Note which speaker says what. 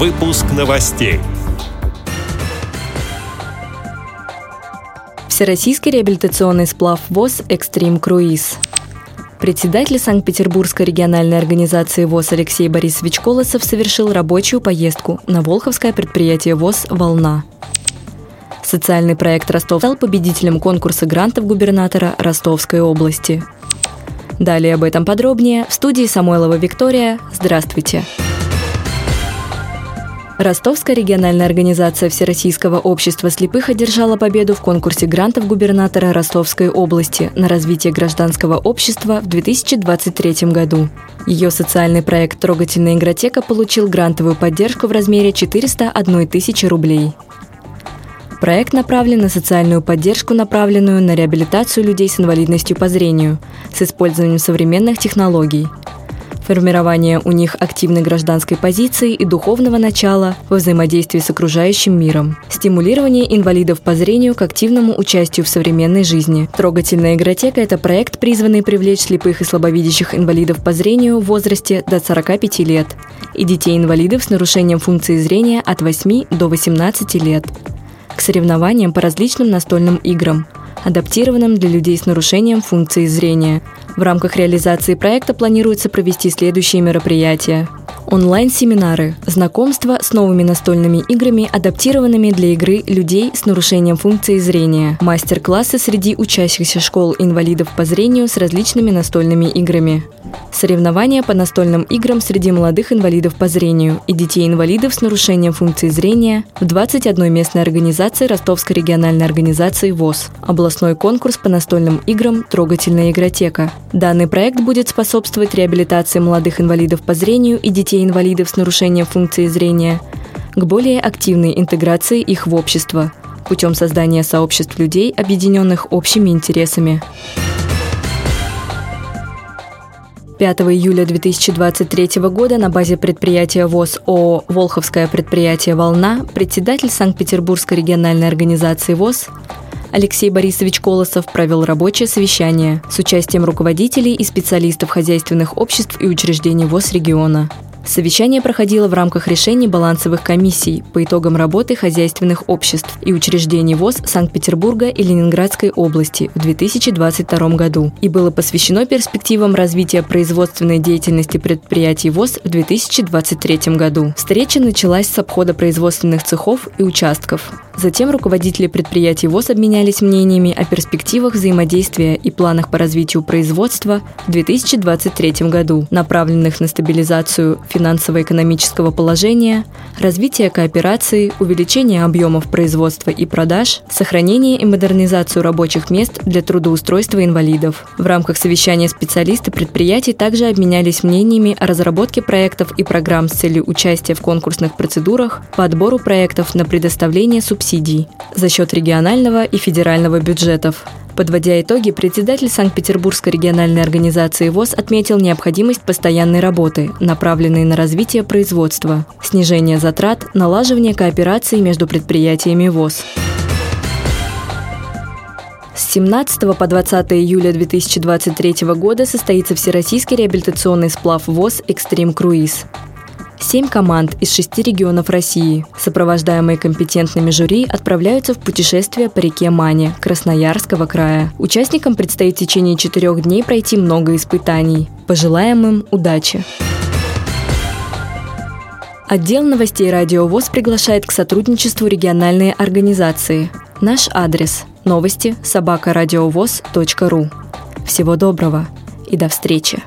Speaker 1: Выпуск новостей.
Speaker 2: Всероссийский реабилитационный сплав ВОЗ «Экстрим Круиз». Председатель Санкт-Петербургской региональной организации ВОЗ Алексей Борисович Колосов совершил рабочую поездку на Волховское предприятие ВОЗ «Волна». Социальный проект «Ростов» стал победителем конкурса грантов губернатора Ростовской области. Далее об этом подробнее в студии Самойлова Виктория. Здравствуйте! Здравствуйте! Ростовская региональная организация Всероссийского общества слепых одержала победу в конкурсе грантов губернатора Ростовской области на развитие гражданского общества в 2023 году. Ее социальный проект «Трогательная игротека» получил грантовую поддержку в размере 401 тысячи рублей. Проект направлен на социальную поддержку, направленную на реабилитацию людей с инвалидностью по зрению, с использованием современных технологий – формирование у них активной гражданской позиции и духовного начала во взаимодействии с окружающим миром, стимулирование инвалидов по зрению к активному участию в современной жизни. Трогательная игротека – это проект, призванный привлечь слепых и слабовидящих инвалидов по зрению в возрасте до 45 лет и детей-инвалидов с нарушением функции зрения от 8 до 18 лет. К соревнованиям по различным настольным играм, адаптированным для людей с нарушением функции зрения – в рамках реализации проекта планируется провести следующие мероприятия. Онлайн-семинары, знакомство с новыми настольными играми, адаптированными для игры людей с нарушением функции зрения, мастер-классы среди учащихся школ инвалидов по зрению с различными настольными играми, соревнования по настольным играм среди молодых инвалидов по зрению и детей-инвалидов с нарушением функции зрения в 21 местной организации Ростовской региональной организации ВОЗ, областной конкурс по настольным играм «Трогательная игротека». Данный проект будет способствовать реабилитации молодых инвалидов по зрению и детей-инвалидов с нарушением функции зрения к более активной интеграции их в общество путем создания сообществ людей, объединенных общими интересами. 5 июля 2023 года на базе предприятия ВОЗ ООО «Волховское предприятие «Волна» председатель Санкт-Петербургской региональной организации ВОЗ Алексей Борисович Колосов провел рабочее совещание с участием руководителей и специалистов хозяйственных обществ и учреждений ВОЗ региона. Совещание проходило в рамках решений балансовых комиссий по итогам работы хозяйственных обществ и учреждений ВОЗ Санкт-Петербурга и Ленинградской области в 2022 году и было посвящено перспективам развития производственной деятельности предприятий ВОЗ в 2023 году. Встреча началась с обхода производственных цехов и участков. Затем руководители предприятий ВОЗ обменялись мнениями о перспективах взаимодействия и планах по развитию производства в 2023 году, направленных на стабилизацию финансово-экономического положения, развитие кооперации, увеличение объемов производства и продаж, сохранение и модернизацию рабочих мест для трудоустройства инвалидов. В рамках совещания специалисты предприятий также обменялись мнениями о разработке проектов и программ с целью участия в конкурсных процедурах по отбору проектов на предоставление субсидий за счет регионального и федерального бюджетов, Подводя итоги, председатель Санкт-Петербургской региональной организации ВОЗ отметил необходимость постоянной работы, направленной на развитие производства, снижение затрат, налаживание кооперации между предприятиями ВОЗ. С 17 по 20 июля 2023 года состоится Всероссийский реабилитационный сплав ВОЗ «Экстрим Круиз». Семь команд из шести регионов России, сопровождаемые компетентными жюри, отправляются в путешествие по реке Мане Красноярского края. Участникам предстоит в течение четырех дней пройти много испытаний. Пожелаем им удачи! Отдел новостей «Радио ВОЗ» приглашает к сотрудничеству региональные организации. Наш адрес – новости собакарадиовоз.ру. Всего доброго и до встречи!